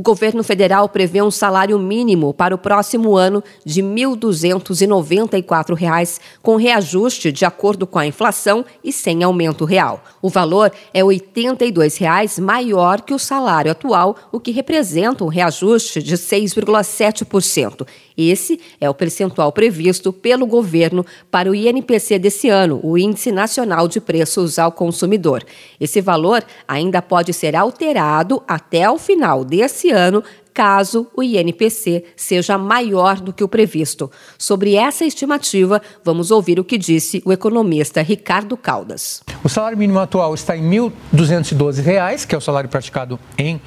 O governo federal prevê um salário mínimo para o próximo ano de R$ 1.294, com reajuste de acordo com a inflação e sem aumento real. O valor é 82 reais maior que o salário atual, o que representa um reajuste de 6,7%. Esse é o percentual previsto pelo governo para o INPC desse ano, o Índice Nacional de Preços ao Consumidor. Esse valor ainda pode ser alterado até o final desse ano caso o INPC seja maior do que o previsto. Sobre essa estimativa, vamos ouvir o que disse o economista Ricardo Caldas. O salário mínimo atual está em R$ 1.212, que é o salário praticado em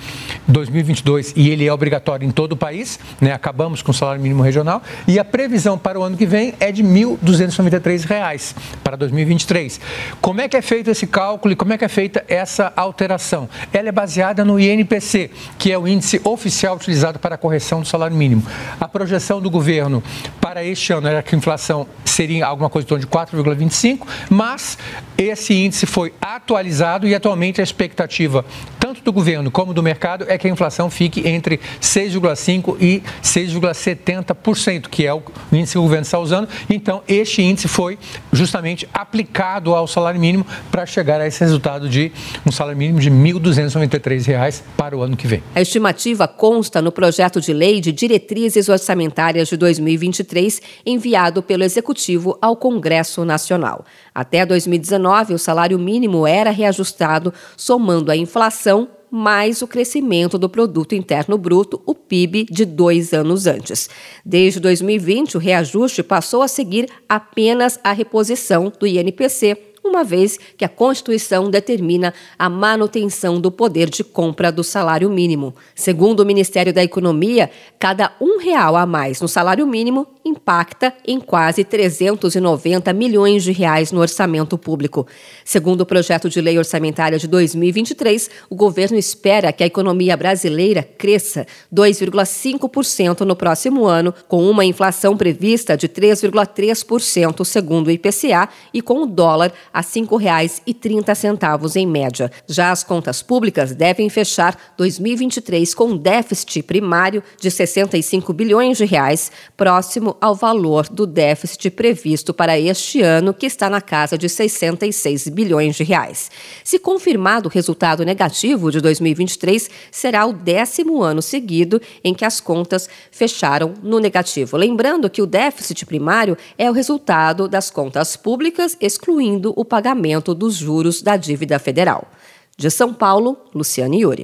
2022 e ele é obrigatório em todo o país, né? Acabamos com o salário mínimo regional e a previsão para o ano que vem é de R$ 1.293 para 2023. Como é que é feito esse cálculo e como é que é feita essa alteração? Ela é baseada no INPC, que é o índice oficial utilizado para a correção do salário mínimo. A projeção do governo para este ano era que a inflação seria alguma coisa em torno de 4,25, mas esse índice foi atualizado e atualmente a expectativa tanto do governo como do mercado é que a inflação fique entre 6,5% e 6,70%, que é o índice que o governo está usando. Então, este índice foi justamente aplicado ao salário mínimo para chegar a esse resultado de um salário mínimo de R$ 1.293 para o ano que vem. A estimativa consta no projeto de lei de diretrizes orçamentárias de 2023, enviado pelo Executivo ao Congresso Nacional. Até 2019, o salário mínimo era reajustado somando a inflação mais o crescimento do produto interno bruto, o PIB, de dois anos antes. Desde 2020, o reajuste passou a seguir apenas a reposição do INPC uma vez que a Constituição determina a manutenção do poder de compra do salário mínimo. Segundo o Ministério da Economia, cada um real a mais no salário mínimo impacta em quase 390 milhões de reais no orçamento público. Segundo o projeto de lei orçamentária de 2023, o governo espera que a economia brasileira cresça 2,5% no próximo ano, com uma inflação prevista de 3,3% segundo o IPCA e com o dólar a R$ 5,30 em média. Já as contas públicas devem fechar 2023 com déficit primário de 65 bilhões de reais, próximo ao valor do déficit previsto para este ano, que está na casa de 66 bilhões de reais. Se confirmado o resultado negativo de 2023, será o décimo ano seguido em que as contas fecharam no negativo. Lembrando que o déficit primário é o resultado das contas públicas, excluindo o o pagamento dos juros da dívida federal. De São Paulo, Luciane Yuri.